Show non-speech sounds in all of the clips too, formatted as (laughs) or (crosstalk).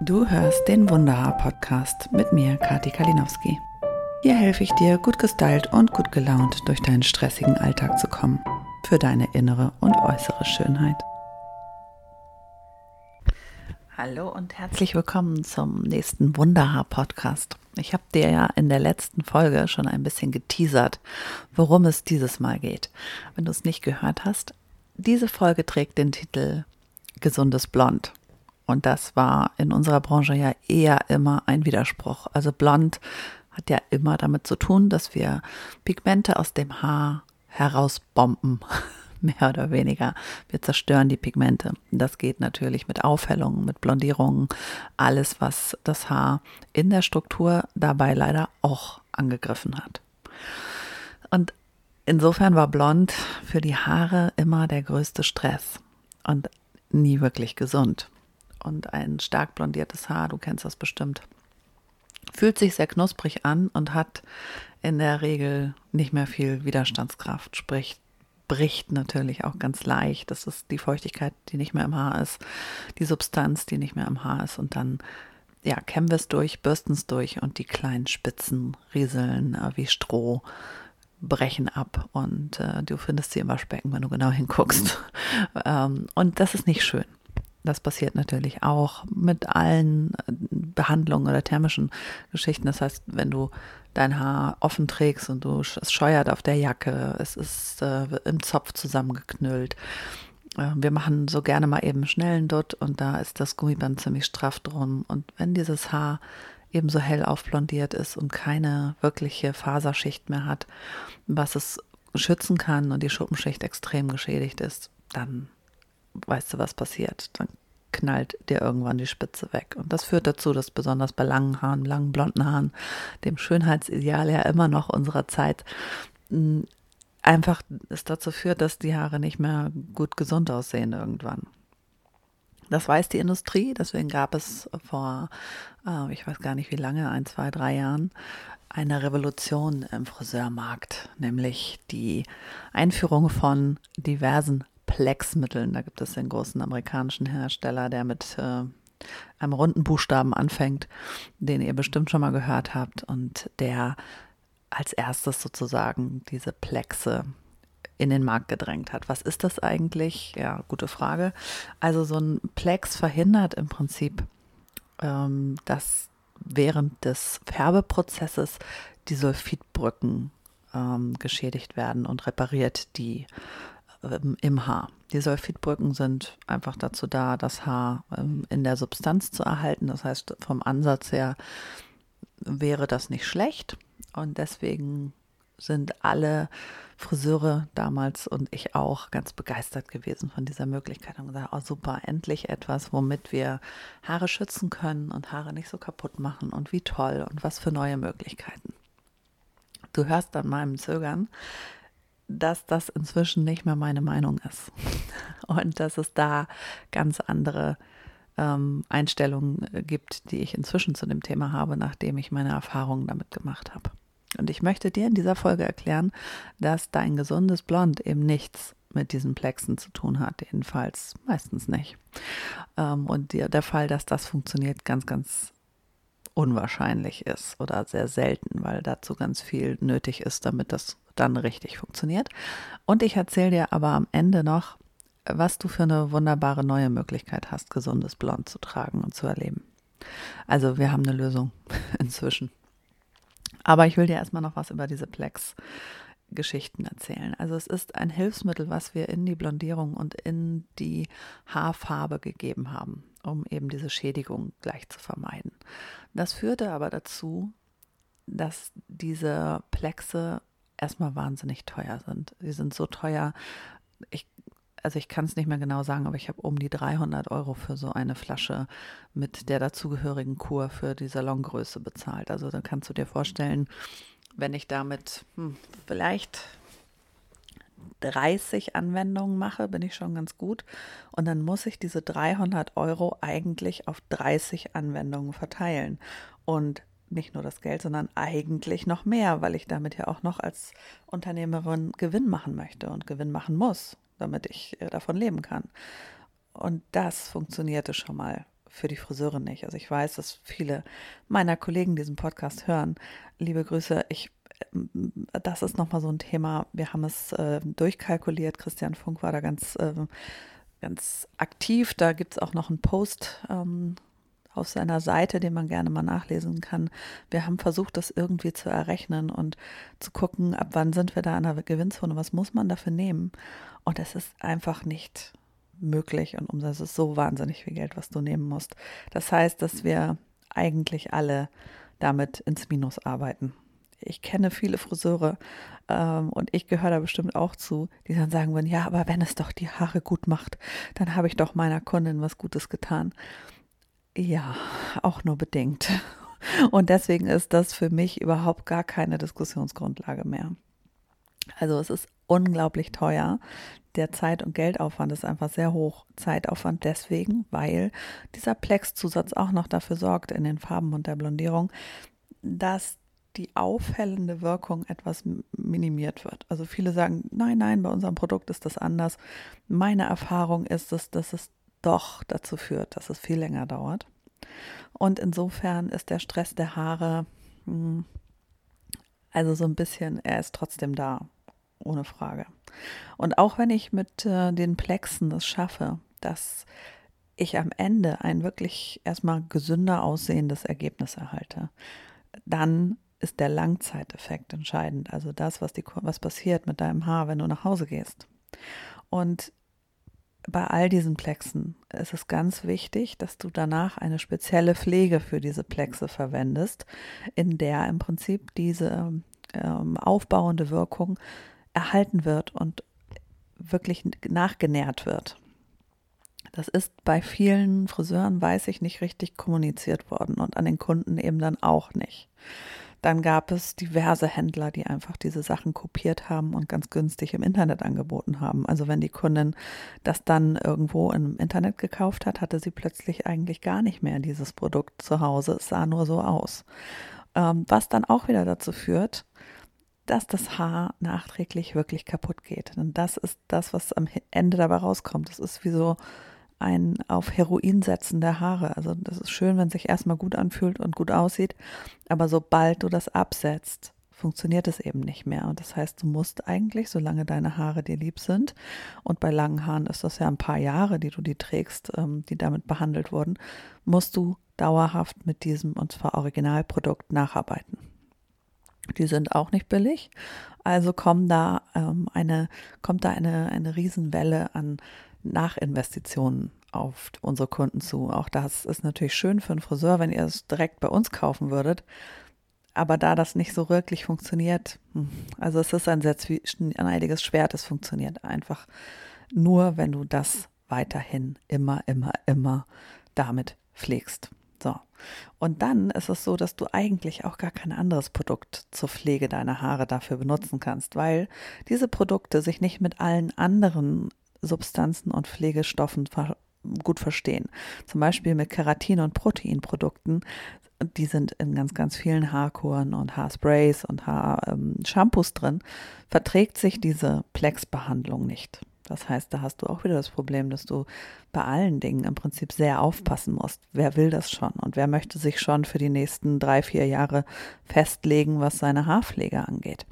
Du hörst den Wunderhaar-Podcast mit mir, Kati Kalinowski. Hier helfe ich dir, gut gestylt und gut gelaunt durch deinen stressigen Alltag zu kommen. Für deine innere und äußere Schönheit. Hallo und herzlich willkommen zum nächsten Wunderhaar-Podcast. Ich habe dir ja in der letzten Folge schon ein bisschen geteasert, worum es dieses Mal geht. Wenn du es nicht gehört hast, diese Folge trägt den Titel Gesundes Blond. Und das war in unserer Branche ja eher immer ein Widerspruch. Also blond hat ja immer damit zu tun, dass wir Pigmente aus dem Haar herausbomben, (laughs) mehr oder weniger. Wir zerstören die Pigmente. Das geht natürlich mit Aufhellungen, mit Blondierungen, alles, was das Haar in der Struktur dabei leider auch angegriffen hat. Und insofern war blond für die Haare immer der größte Stress und nie wirklich gesund. Und ein stark blondiertes Haar, du kennst das bestimmt, fühlt sich sehr knusprig an und hat in der Regel nicht mehr viel Widerstandskraft, sprich bricht natürlich auch ganz leicht. Das ist die Feuchtigkeit, die nicht mehr im Haar ist, die Substanz, die nicht mehr im Haar ist und dann ja, kämmen wir es durch, bürsten es durch und die kleinen Spitzen rieseln äh, wie Stroh, brechen ab und äh, du findest sie im Waschbecken, wenn du genau (laughs) hinguckst. ähm, und das ist nicht schön. Das passiert natürlich auch mit allen äh, Behandlungen oder thermischen Geschichten. Das heißt, wenn du dein Haar offen trägst und du es scheuert auf der Jacke, es ist äh, im Zopf zusammengeknüllt. Äh, wir machen so gerne mal eben schnellen Dutt und da ist das Gummiband ziemlich straff drum. Und wenn dieses Haar eben so hell aufblondiert ist und keine wirkliche Faserschicht mehr hat, was es schützen kann und die Schuppenschicht extrem geschädigt ist, dann weißt du, was passiert. Dann knallt dir irgendwann die Spitze weg. Und das führt dazu, dass besonders bei langen Haaren, langen blonden Haaren, dem Schönheitsideal ja immer noch unserer Zeit, einfach es dazu führt, dass die Haare nicht mehr gut gesund aussehen irgendwann. Das weiß die Industrie, deswegen gab es vor, äh, ich weiß gar nicht wie lange, ein, zwei, drei Jahren, eine Revolution im Friseurmarkt, nämlich die Einführung von diversen Plexmitteln. Da gibt es den großen amerikanischen Hersteller, der mit äh, einem runden Buchstaben anfängt, den ihr bestimmt schon mal gehört habt und der als erstes sozusagen diese Plexe in den Markt gedrängt hat. Was ist das eigentlich? Ja, gute Frage. Also so ein Plex verhindert im Prinzip, ähm, dass während des Färbeprozesses die Sulfidbrücken ähm, geschädigt werden und repariert die ähm, im Haar. Die Sulfidbrücken sind einfach dazu da, das Haar ähm, in der Substanz zu erhalten. Das heißt, vom Ansatz her wäre das nicht schlecht. Und deswegen sind alle Friseure damals und ich auch ganz begeistert gewesen von dieser Möglichkeit und gesagt, oh super, endlich etwas, womit wir Haare schützen können und Haare nicht so kaputt machen und wie toll und was für neue Möglichkeiten. Du hörst an meinem Zögern, dass das inzwischen nicht mehr meine Meinung ist (laughs) und dass es da ganz andere ähm, Einstellungen gibt, die ich inzwischen zu dem Thema habe, nachdem ich meine Erfahrungen damit gemacht habe. Und ich möchte dir in dieser Folge erklären, dass dein gesundes Blond eben nichts mit diesen Plexen zu tun hat, jedenfalls meistens nicht. Ähm, und der Fall, dass das funktioniert, ganz, ganz unwahrscheinlich ist oder sehr selten, weil dazu ganz viel nötig ist, damit das dann richtig funktioniert. Und ich erzähle dir aber am Ende noch, was du für eine wunderbare neue Möglichkeit hast, gesundes Blond zu tragen und zu erleben. Also wir haben eine Lösung (laughs) inzwischen. Aber ich will dir erstmal noch was über diese Plex Geschichten erzählen. Also es ist ein Hilfsmittel, was wir in die Blondierung und in die Haarfarbe gegeben haben, um eben diese Schädigung gleich zu vermeiden. Das führte aber dazu, dass diese Plexe erstmal wahnsinnig teuer sind. Sie sind so teuer, ich, also ich kann es nicht mehr genau sagen, aber ich habe um die 300 Euro für so eine Flasche mit der dazugehörigen Kur für die Salongröße bezahlt. Also dann kannst du dir vorstellen, wenn ich damit hm, vielleicht 30 Anwendungen mache, bin ich schon ganz gut. Und dann muss ich diese 300 Euro eigentlich auf 30 Anwendungen verteilen. Und nicht nur das Geld, sondern eigentlich noch mehr, weil ich damit ja auch noch als Unternehmerin Gewinn machen möchte und Gewinn machen muss, damit ich äh, davon leben kann. Und das funktionierte schon mal für die Friseure nicht. Also ich weiß, dass viele meiner Kollegen diesen Podcast hören. Liebe Grüße, ich das ist nochmal so ein Thema. Wir haben es äh, durchkalkuliert. Christian Funk war da ganz, äh, ganz aktiv. Da gibt es auch noch einen Post ähm, auf seiner Seite, den man gerne mal nachlesen kann. Wir haben versucht, das irgendwie zu errechnen und zu gucken, ab wann sind wir da an der Gewinnzone, was muss man dafür nehmen. Und es ist einfach nicht möglich und um das ist so wahnsinnig viel Geld, was du nehmen musst. Das heißt, dass wir eigentlich alle damit ins Minus arbeiten ich kenne viele Friseure ähm, und ich gehöre da bestimmt auch zu, die dann sagen würden, ja, aber wenn es doch die Haare gut macht, dann habe ich doch meiner Kundin was Gutes getan. Ja, auch nur bedingt. Und deswegen ist das für mich überhaupt gar keine Diskussionsgrundlage mehr. Also es ist unglaublich teuer. Der Zeit- und Geldaufwand ist einfach sehr hoch. Zeitaufwand deswegen, weil dieser Plex-Zusatz auch noch dafür sorgt in den Farben und der Blondierung, dass die auffällende Wirkung etwas minimiert wird. Also viele sagen, nein, nein, bei unserem Produkt ist das anders. Meine Erfahrung ist es, dass es doch dazu führt, dass es viel länger dauert. Und insofern ist der Stress der Haare, hm, also so ein bisschen, er ist trotzdem da, ohne Frage. Und auch wenn ich mit äh, den Plexen es schaffe, dass ich am Ende ein wirklich erstmal gesünder aussehendes Ergebnis erhalte, dann ist der Langzeiteffekt entscheidend. Also das, was, die, was passiert mit deinem Haar, wenn du nach Hause gehst. Und bei all diesen Plexen ist es ganz wichtig, dass du danach eine spezielle Pflege für diese Plexe verwendest, in der im Prinzip diese ähm, aufbauende Wirkung erhalten wird und wirklich nachgenährt wird. Das ist bei vielen Friseuren, weiß ich, nicht richtig kommuniziert worden und an den Kunden eben dann auch nicht. Dann gab es diverse Händler, die einfach diese Sachen kopiert haben und ganz günstig im Internet angeboten haben. Also wenn die Kundin das dann irgendwo im Internet gekauft hat, hatte sie plötzlich eigentlich gar nicht mehr dieses Produkt zu Hause. Es sah nur so aus. Ähm, was dann auch wieder dazu führt, dass das Haar nachträglich wirklich kaputt geht. Und das ist das, was am Ende dabei rauskommt. Das ist wie so ein auf Heroin setzen der Haare. Also das ist schön, wenn sich erstmal gut anfühlt und gut aussieht, aber sobald du das absetzt, funktioniert es eben nicht mehr. Und das heißt, du musst eigentlich, solange deine Haare dir lieb sind, und bei langen Haaren ist das ja ein paar Jahre, die du die trägst, ähm, die damit behandelt wurden, musst du dauerhaft mit diesem, und zwar Originalprodukt, nacharbeiten. Die sind auch nicht billig, also kommen da ähm, eine, kommt da eine, eine Riesenwelle an Nachinvestitionen auf unsere Kunden zu. Auch das ist natürlich schön für einen Friseur, wenn ihr es direkt bei uns kaufen würdet. Aber da das nicht so wirklich funktioniert, hm, also es ist ein sehr schneidiges Schwert, es funktioniert einfach nur, wenn du das weiterhin immer, immer, immer damit pflegst. So. Und dann ist es so, dass du eigentlich auch gar kein anderes Produkt zur Pflege deiner Haare dafür benutzen kannst, weil diese Produkte sich nicht mit allen anderen Substanzen und Pflegestoffen gut verstehen. Zum Beispiel mit Keratin- und Proteinprodukten. Die sind in ganz, ganz vielen Haarkuren und Haarsprays und Haarshampoos drin. Verträgt sich diese Plex-Behandlung nicht. Das heißt, da hast du auch wieder das Problem, dass du bei allen Dingen im Prinzip sehr aufpassen musst. Wer will das schon und wer möchte sich schon für die nächsten drei, vier Jahre festlegen, was seine Haarpflege angeht.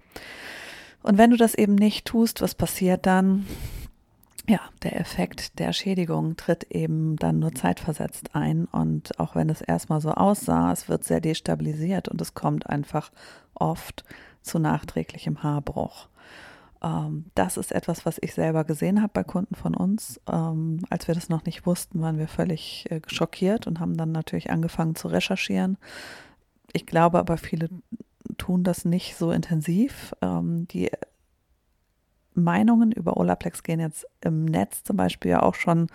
Und wenn du das eben nicht tust, was passiert dann? Ja, der Effekt der Schädigung tritt eben dann nur zeitversetzt ein. Und auch wenn es erstmal so aussah, es wird sehr destabilisiert und es kommt einfach oft zu nachträglichem Haarbruch. Ähm, das ist etwas, was ich selber gesehen habe bei Kunden von uns. Ähm, als wir das noch nicht wussten, waren wir völlig äh, schockiert und haben dann natürlich angefangen zu recherchieren. Ich glaube aber, viele tun das nicht so intensiv. Ähm, die Meinungen über Olaplex gehen jetzt im Netz zum Beispiel ja auch schon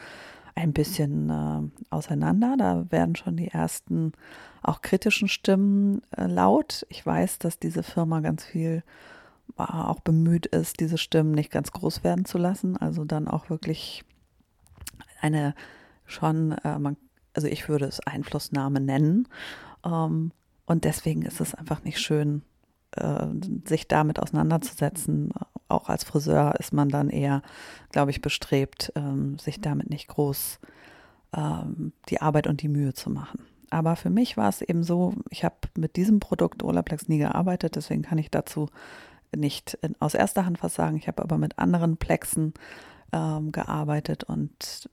ein bisschen äh, auseinander. Da werden schon die ersten auch kritischen Stimmen äh, laut. Ich weiß, dass diese Firma ganz viel äh, auch bemüht ist, diese Stimmen nicht ganz groß werden zu lassen. Also dann auch wirklich eine schon, äh, man, also ich würde es Einflussnahme nennen. Ähm, und deswegen ist es einfach nicht schön, äh, sich damit auseinanderzusetzen. Auch als Friseur ist man dann eher, glaube ich, bestrebt, ähm, sich damit nicht groß ähm, die Arbeit und die Mühe zu machen. Aber für mich war es eben so, ich habe mit diesem Produkt Olaplex nie gearbeitet, deswegen kann ich dazu nicht aus erster Hand was sagen. Ich habe aber mit anderen Plexen ähm, gearbeitet und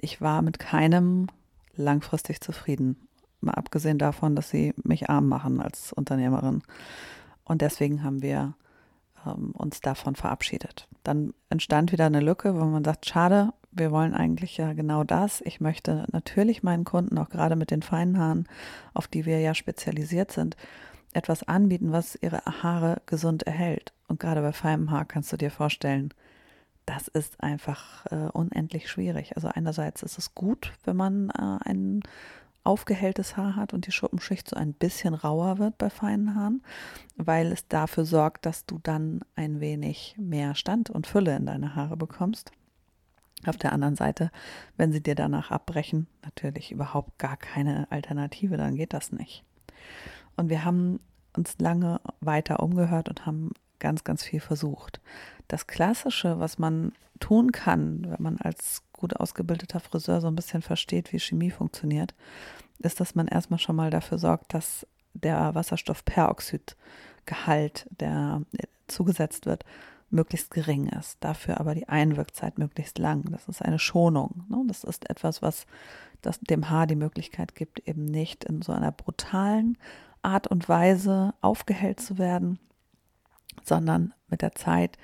ich war mit keinem langfristig zufrieden. Mal abgesehen davon, dass sie mich arm machen als Unternehmerin. Und deswegen haben wir ähm, uns davon verabschiedet. Dann entstand wieder eine Lücke, wo man sagt, schade, wir wollen eigentlich ja genau das. Ich möchte natürlich meinen Kunden, auch gerade mit den feinen Haaren, auf die wir ja spezialisiert sind, etwas anbieten, was ihre Haare gesund erhält. Und gerade bei feinem Haar kannst du dir vorstellen, das ist einfach äh, unendlich schwierig. Also einerseits ist es gut, wenn man äh, ein aufgehelltes Haar hat und die Schuppenschicht so ein bisschen rauer wird bei feinen Haaren, weil es dafür sorgt, dass du dann ein wenig mehr Stand und Fülle in deine Haare bekommst. Auf der anderen Seite, wenn sie dir danach abbrechen, natürlich überhaupt gar keine Alternative, dann geht das nicht. Und wir haben uns lange weiter umgehört und haben ganz, ganz viel versucht. Das Klassische, was man tun kann, wenn man als gut ausgebildeter Friseur so ein bisschen versteht, wie Chemie funktioniert, ist, dass man erstmal schon mal dafür sorgt, dass der Wasserstoffperoxidgehalt, der zugesetzt wird, möglichst gering ist. Dafür aber die Einwirkzeit möglichst lang. Das ist eine Schonung. Ne? Das ist etwas, was das dem Haar die Möglichkeit gibt, eben nicht in so einer brutalen Art und Weise aufgehellt zu werden, sondern mit der Zeit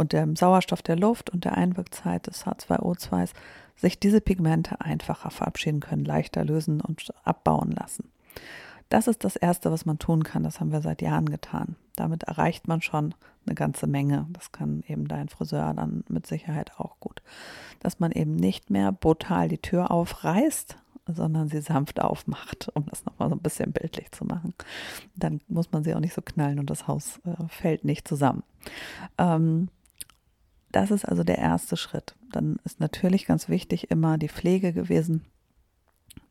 und dem Sauerstoff der Luft und der Einwirkzeit des H2O2s sich diese Pigmente einfacher verabschieden können, leichter lösen und abbauen lassen. Das ist das Erste, was man tun kann. Das haben wir seit Jahren getan. Damit erreicht man schon eine ganze Menge. Das kann eben dein Friseur dann mit Sicherheit auch gut. Dass man eben nicht mehr brutal die Tür aufreißt, sondern sie sanft aufmacht, um das nochmal so ein bisschen bildlich zu machen. Dann muss man sie auch nicht so knallen und das Haus äh, fällt nicht zusammen. Ähm, das ist also der erste Schritt. Dann ist natürlich ganz wichtig immer die Pflege gewesen.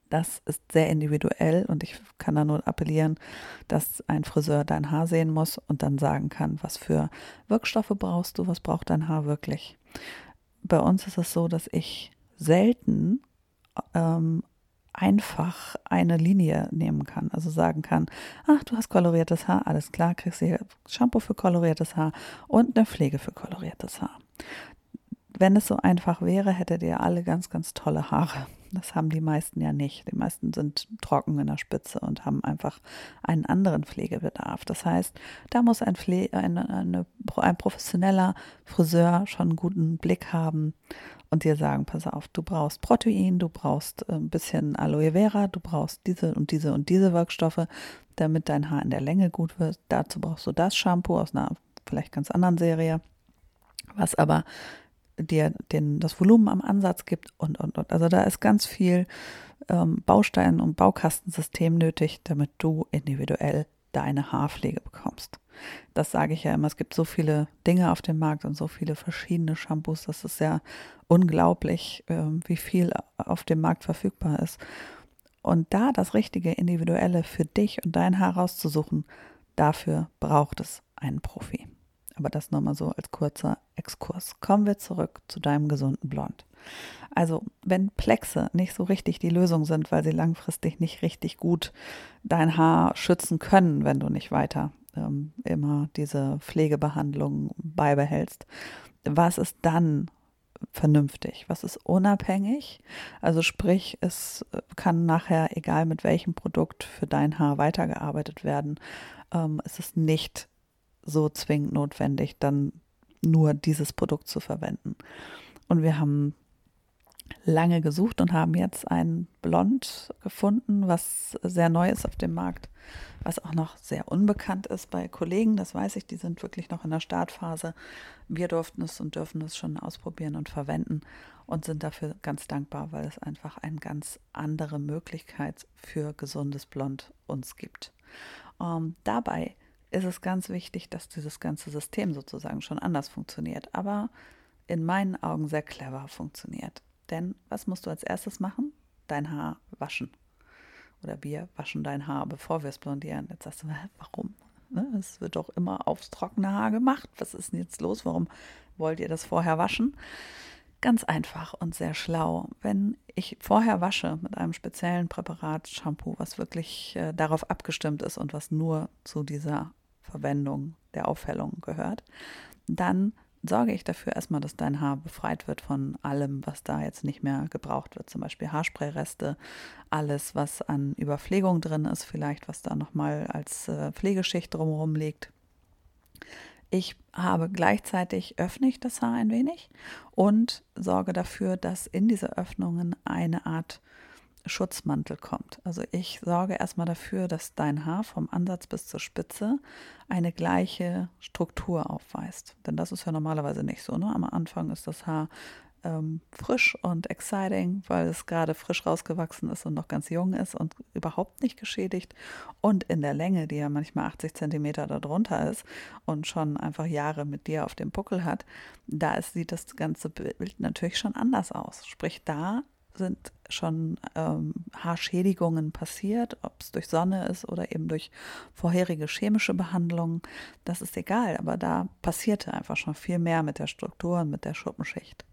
Das ist sehr individuell und ich kann da nur appellieren, dass ein Friseur dein Haar sehen muss und dann sagen kann, was für Wirkstoffe brauchst du, was braucht dein Haar wirklich. Bei uns ist es so, dass ich selten ähm, einfach eine Linie nehmen kann. Also sagen kann, ach, du hast koloriertes Haar, alles klar, kriegst du hier Shampoo für koloriertes Haar und eine Pflege für koloriertes Haar. Wenn es so einfach wäre, hättet ihr alle ganz, ganz tolle Haare. Das haben die meisten ja nicht. Die meisten sind trocken in der Spitze und haben einfach einen anderen Pflegebedarf. Das heißt, da muss ein, Pfle eine, eine, ein professioneller Friseur schon einen guten Blick haben und dir sagen, pass auf, du brauchst Protein, du brauchst äh, ein bisschen Aloe Vera, du brauchst diese und diese und diese Wirkstoffe, damit dein Haar in der Länge gut wird. Dazu brauchst du das Shampoo aus einer vielleicht ganz anderen Serie, was aber dir den, das Volumen am Ansatz gibt und, und, und. Also da ist ganz viel ähm, Baustein- und Baukastensystem nötig, damit du individuell deine Haarpflege bekommst. Das sage ich ja immer. Es gibt so viele Dinge auf dem Markt und so viele verschiedene Shampoos. Das ist ja unglaublich, ähm, wie viel auf dem Markt verfügbar ist. Und da das richtige Individuelle für dich und dein Haar rauszusuchen, dafür braucht es einen Profi. Aber das nochmal so als kurzer Exkurs. Kommen wir zurück zu deinem gesunden Blond. Also, wenn Plexe nicht so richtig die Lösung sind, weil sie langfristig nicht richtig gut dein Haar schützen können, wenn du nicht weiter ähm, immer diese Pflegebehandlung beibehältst, was ist dann vernünftig? Was ist unabhängig? Also sprich, es kann nachher, egal mit welchem Produkt für dein Haar weitergearbeitet werden, ähm, es ist nicht so zwingend notwendig, dann nur dieses Produkt zu verwenden. Und wir haben lange gesucht und haben jetzt ein Blond gefunden, was sehr neu ist auf dem Markt, was auch noch sehr unbekannt ist bei Kollegen. Das weiß ich, die sind wirklich noch in der Startphase. Wir durften es und dürfen es schon ausprobieren und verwenden und sind dafür ganz dankbar, weil es einfach eine ganz andere Möglichkeit für gesundes Blond uns gibt. Ähm, dabei ist es ganz wichtig, dass dieses ganze System sozusagen schon anders funktioniert, aber in meinen Augen sehr clever funktioniert. Denn was musst du als erstes machen? Dein Haar waschen. Oder wir waschen dein Haar, bevor wir es blondieren. Jetzt sagst du, warum? Ne, es wird doch immer aufs trockene Haar gemacht. Was ist denn jetzt los? Warum wollt ihr das vorher waschen? Ganz einfach und sehr schlau. Wenn ich vorher wasche mit einem speziellen Präparat Shampoo, was wirklich äh, darauf abgestimmt ist und was nur zu dieser Verwendung der Aufhellung gehört, dann sorge ich dafür erstmal, dass dein Haar befreit wird von allem, was da jetzt nicht mehr gebraucht wird. Zum Beispiel Haarsprayreste, alles, was an Überpflegung drin ist, vielleicht was da nochmal als äh, Pflegeschicht drumherum liegt. Ich habe gleichzeitig öffne ich das Haar ein wenig und sorge dafür, dass in diese Öffnungen eine Art Schutzmantel kommt. Also ich sorge erstmal dafür, dass dein Haar vom Ansatz bis zur Spitze eine gleiche Struktur aufweist. Denn das ist ja normalerweise nicht so. Ne? Am Anfang ist das Haar ähm, frisch und exciting, weil es gerade frisch rausgewachsen ist und noch ganz jung ist und überhaupt nicht geschädigt. Und in der Länge, die ja manchmal 80 Zentimeter darunter ist und schon einfach Jahre mit dir auf dem Buckel hat, da ist, sieht das ganze Bild natürlich schon anders aus. Sprich, da sind schon ähm, Haarschädigungen passiert, ob es durch Sonne ist oder eben durch vorherige chemische Behandlungen. Das ist egal, aber da passierte einfach schon viel mehr mit der Struktur und mit der Schuppenschicht.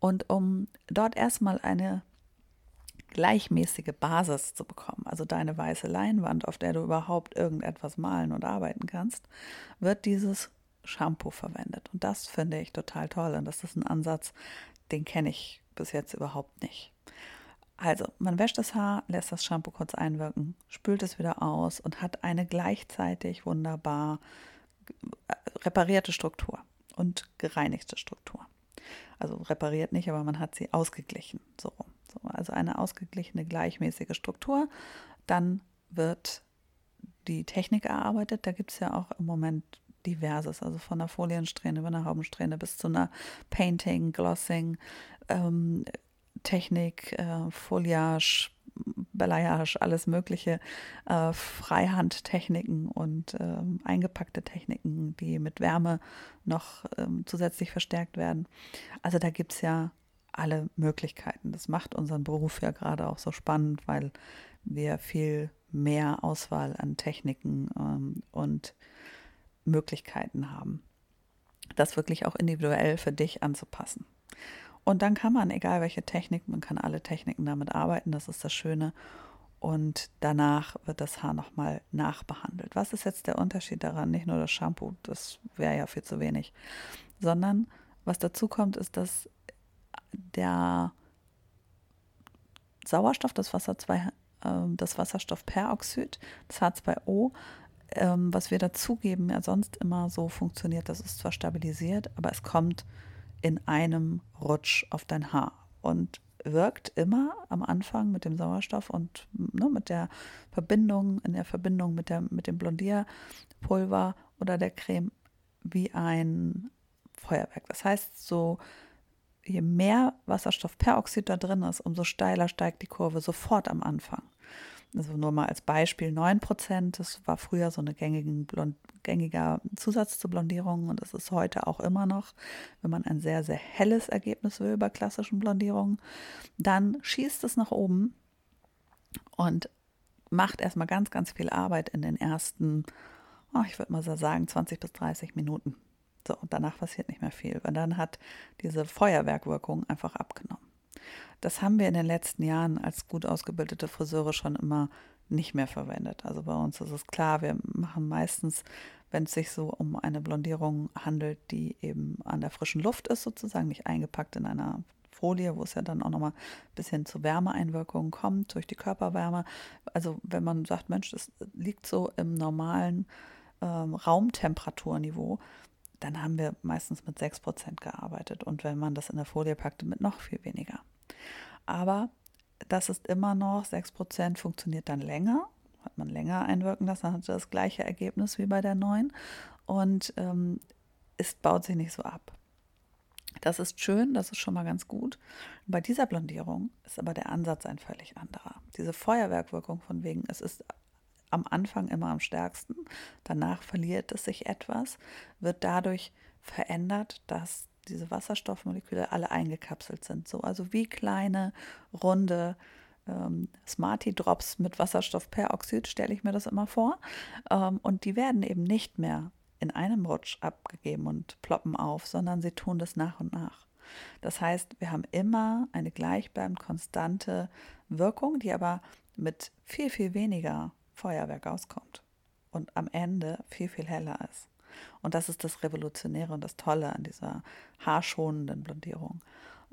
Und um dort erstmal eine gleichmäßige Basis zu bekommen, also deine weiße Leinwand, auf der du überhaupt irgendetwas malen und arbeiten kannst, wird dieses Shampoo verwendet. Und das finde ich total toll. Und das ist ein Ansatz, den kenne ich bis jetzt überhaupt nicht. Also, man wäscht das Haar, lässt das Shampoo kurz einwirken, spült es wieder aus und hat eine gleichzeitig wunderbar reparierte Struktur und gereinigte Struktur. Also repariert nicht, aber man hat sie ausgeglichen. So, so also eine ausgeglichene, gleichmäßige Struktur. Dann wird die Technik erarbeitet. Da gibt es ja auch im Moment diverses, also von einer Foliensträhne über eine Haubensträhne bis zu einer Painting, Glossing, ähm, Technik, äh, Foliage, Balayage, alles mögliche, äh, Freihandtechniken und äh, eingepackte Techniken, die mit Wärme noch äh, zusätzlich verstärkt werden. Also da gibt es ja alle Möglichkeiten. Das macht unseren Beruf ja gerade auch so spannend, weil wir viel mehr Auswahl an Techniken ähm, und Möglichkeiten haben, das wirklich auch individuell für dich anzupassen. Und dann kann man, egal welche Technik, man kann alle Techniken damit arbeiten, das ist das Schöne. Und danach wird das Haar nochmal nachbehandelt. Was ist jetzt der Unterschied daran? Nicht nur das Shampoo, das wäre ja viel zu wenig, sondern was dazu kommt, ist, dass der Sauerstoff, das, Wasser 2, äh, das Wasserstoffperoxid, das H2O, ähm, was wir dazugeben, ja sonst immer so funktioniert, das ist zwar stabilisiert, aber es kommt in einem Rutsch auf dein Haar und wirkt immer am Anfang mit dem Sauerstoff und ne, mit der Verbindung, in der Verbindung mit, der, mit dem Blondierpulver oder der Creme wie ein Feuerwerk. Das heißt, so je mehr Wasserstoffperoxid da drin ist, umso steiler steigt die Kurve sofort am Anfang. Also nur mal als Beispiel 9 Prozent, das war früher so ein gängiger Zusatz zur Blondierung und das ist heute auch immer noch, wenn man ein sehr, sehr helles Ergebnis will bei klassischen Blondierungen, dann schießt es nach oben und macht erstmal ganz, ganz viel Arbeit in den ersten, oh, ich würde mal so sagen, 20 bis 30 Minuten. So, und danach passiert nicht mehr viel, weil dann hat diese Feuerwerkwirkung einfach abgenommen. Das haben wir in den letzten Jahren als gut ausgebildete Friseure schon immer nicht mehr verwendet. Also bei uns ist es klar, wir machen meistens, wenn es sich so um eine Blondierung handelt, die eben an der frischen Luft ist, sozusagen nicht eingepackt in einer Folie, wo es ja dann auch nochmal ein bisschen zu Wärmeeinwirkungen kommt durch die Körperwärme. Also wenn man sagt, Mensch, das liegt so im normalen ähm, Raumtemperaturniveau, dann haben wir meistens mit 6% gearbeitet. Und wenn man das in der Folie packte, mit noch viel weniger. Aber das ist immer noch, 6% funktioniert dann länger, hat man länger einwirken lassen, dann hat das gleiche Ergebnis wie bei der neuen und ähm, es baut sich nicht so ab. Das ist schön, das ist schon mal ganz gut. Bei dieser Blondierung ist aber der Ansatz ein völlig anderer. Diese Feuerwerkwirkung von wegen, es ist am Anfang immer am stärksten, danach verliert es sich etwas, wird dadurch verändert, dass diese Wasserstoffmoleküle alle eingekapselt sind. So, also wie kleine, runde ähm, Smarty-Drops mit Wasserstoffperoxid, stelle ich mir das immer vor. Ähm, und die werden eben nicht mehr in einem Rutsch abgegeben und ploppen auf, sondern sie tun das nach und nach. Das heißt, wir haben immer eine gleichbleibend konstante Wirkung, die aber mit viel, viel weniger Feuerwerk auskommt und am Ende viel, viel heller ist. Und das ist das Revolutionäre und das Tolle an dieser haarschonenden Blondierung.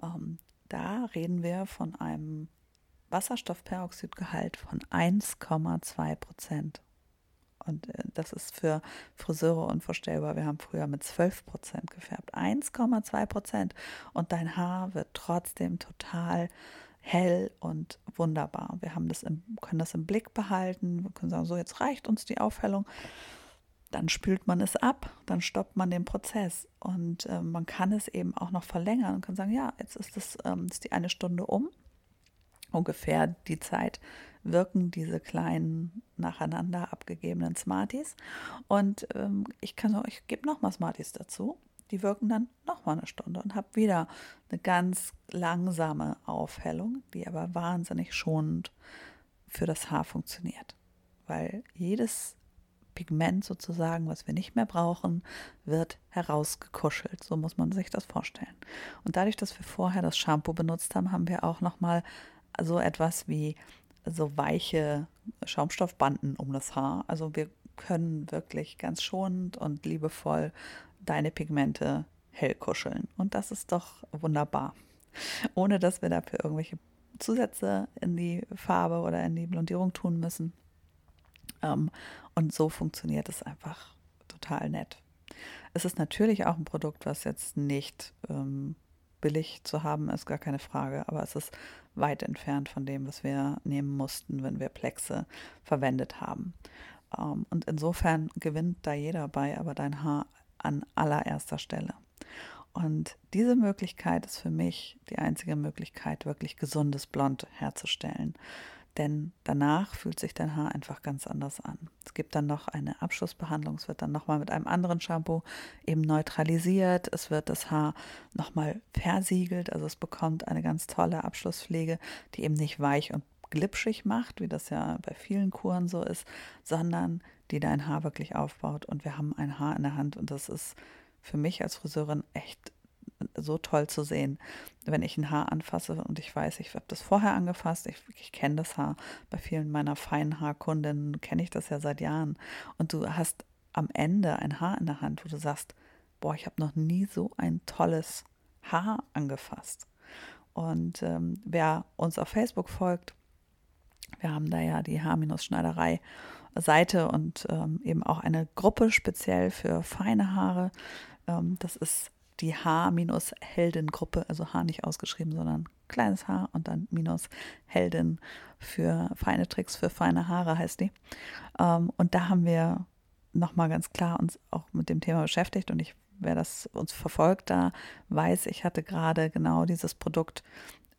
Ähm, da reden wir von einem Wasserstoffperoxidgehalt von 1,2 Prozent. Und äh, das ist für Friseure unvorstellbar. Wir haben früher mit 12 Prozent gefärbt. 1,2 Prozent. Und dein Haar wird trotzdem total hell und wunderbar. Wir haben das im, können das im Blick behalten. Wir können sagen, so jetzt reicht uns die Aufhellung. Dann spült man es ab, dann stoppt man den Prozess und äh, man kann es eben auch noch verlängern und kann sagen, ja, jetzt ist, das, ähm, ist die eine Stunde um. Ungefähr die Zeit wirken diese kleinen nacheinander abgegebenen Smarties. Und ähm, ich kann ich gebe nochmal Smarties dazu die wirken dann nochmal eine Stunde und habe wieder eine ganz langsame Aufhellung, die aber wahnsinnig schonend für das Haar funktioniert. Weil jedes Pigment sozusagen, was wir nicht mehr brauchen, wird herausgekuschelt. So muss man sich das vorstellen. Und dadurch, dass wir vorher das Shampoo benutzt haben, haben wir auch nochmal so etwas wie so weiche Schaumstoffbanden um das Haar. Also wir können wirklich ganz schonend und liebevoll deine Pigmente hell kuscheln. Und das ist doch wunderbar. Ohne dass wir dafür irgendwelche Zusätze in die Farbe oder in die Blondierung tun müssen. Ähm, und so funktioniert es einfach total nett. Es ist natürlich auch ein Produkt, was jetzt nicht ähm, billig zu haben ist, gar keine Frage, aber es ist weit entfernt von dem, was wir nehmen mussten, wenn wir Plexe verwendet haben. Ähm, und insofern gewinnt da jeder bei, aber dein Haar an allererster Stelle. Und diese Möglichkeit ist für mich die einzige Möglichkeit, wirklich gesundes Blond herzustellen. Denn danach fühlt sich dein Haar einfach ganz anders an. Es gibt dann noch eine Abschlussbehandlung, es wird dann nochmal mit einem anderen Shampoo eben neutralisiert, es wird das Haar nochmal versiegelt, also es bekommt eine ganz tolle Abschlusspflege, die eben nicht weich und glitschig macht, wie das ja bei vielen Kuren so ist, sondern die dein Haar wirklich aufbaut. Und wir haben ein Haar in der Hand und das ist für mich als Friseurin echt so toll zu sehen, wenn ich ein Haar anfasse und ich weiß, ich habe das vorher angefasst, ich, ich kenne das Haar. Bei vielen meiner feinen Haarkundinnen kenne ich das ja seit Jahren. Und du hast am Ende ein Haar in der Hand, wo du sagst, boah, ich habe noch nie so ein tolles Haar angefasst. Und ähm, wer uns auf Facebook folgt, wir haben da ja die Haar-Schneiderei Seite und ähm, eben auch eine Gruppe speziell für feine Haare. Ähm, das ist die Haar-Helden-Gruppe, also Haar nicht ausgeschrieben, sondern kleines Haar und dann minus Heldin für feine Tricks für feine Haare heißt die. Ähm, und da haben wir nochmal ganz klar uns auch mit dem Thema beschäftigt und ich wer das uns verfolgt da weiß, ich hatte gerade genau dieses Produkt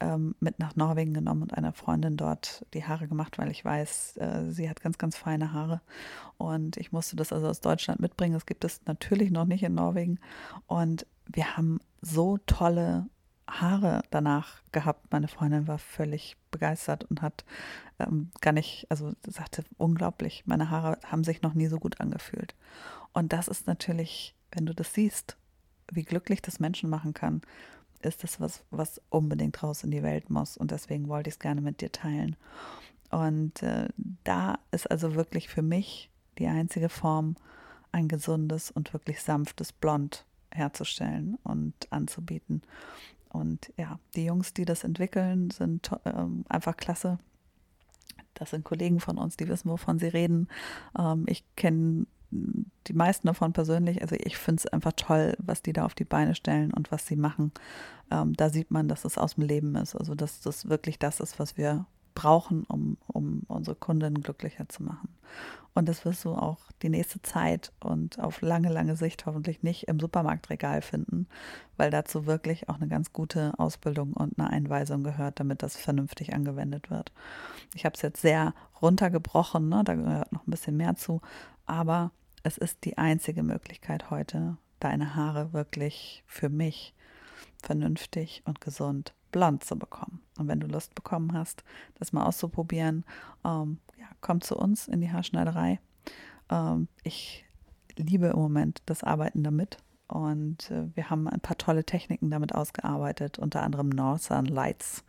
ähm, mit nach Norwegen genommen und einer Freundin dort die Haare gemacht, weil ich weiß, äh, sie hat ganz, ganz feine Haare. Und ich musste das also aus Deutschland mitbringen. Das gibt es natürlich noch nicht in Norwegen. Und wir haben so tolle Haare danach gehabt. Meine Freundin war völlig begeistert und hat ähm, gar nicht, also sagte, unglaublich, meine Haare haben sich noch nie so gut angefühlt. Und das ist natürlich, wenn du das siehst, wie glücklich das Menschen machen kann ist das was, was unbedingt raus in die Welt muss. Und deswegen wollte ich es gerne mit dir teilen. Und äh, da ist also wirklich für mich die einzige Form, ein gesundes und wirklich sanftes Blond herzustellen und anzubieten. Und ja, die Jungs, die das entwickeln, sind äh, einfach klasse. Das sind Kollegen von uns, die wissen, wovon sie reden. Ähm, ich kenne die meisten davon persönlich, also ich finde es einfach toll, was die da auf die Beine stellen und was sie machen. Ähm, da sieht man, dass es aus dem Leben ist, also dass das wirklich das ist, was wir brauchen, um, um unsere Kundinnen glücklicher zu machen. Und das wirst du auch die nächste Zeit und auf lange, lange Sicht hoffentlich nicht im Supermarktregal finden, weil dazu wirklich auch eine ganz gute Ausbildung und eine Einweisung gehört, damit das vernünftig angewendet wird. Ich habe es jetzt sehr runtergebrochen, ne? da gehört noch ein bisschen mehr zu, aber es ist die einzige Möglichkeit heute, deine Haare wirklich für mich vernünftig und gesund blond zu bekommen. Und wenn du Lust bekommen hast, das mal auszuprobieren, ähm, ja, komm zu uns in die Haarschneiderei. Ähm, ich liebe im Moment das Arbeiten damit und äh, wir haben ein paar tolle Techniken damit ausgearbeitet, unter anderem Northern Lights,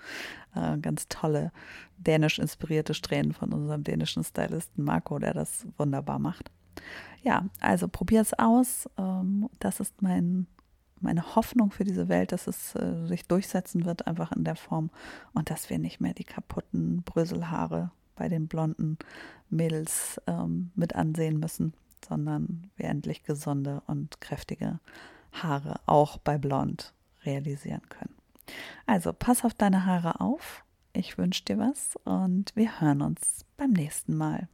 äh, ganz tolle dänisch inspirierte Strähnen von unserem dänischen Stylisten Marco, der das wunderbar macht. Ja, also probier es aus. Ähm, das ist mein meine Hoffnung für diese Welt, dass es äh, sich durchsetzen wird, einfach in der Form und dass wir nicht mehr die kaputten Bröselhaare bei den blonden Mädels ähm, mit ansehen müssen, sondern wir endlich gesunde und kräftige Haare auch bei Blond realisieren können. Also pass auf deine Haare auf. Ich wünsche dir was und wir hören uns beim nächsten Mal.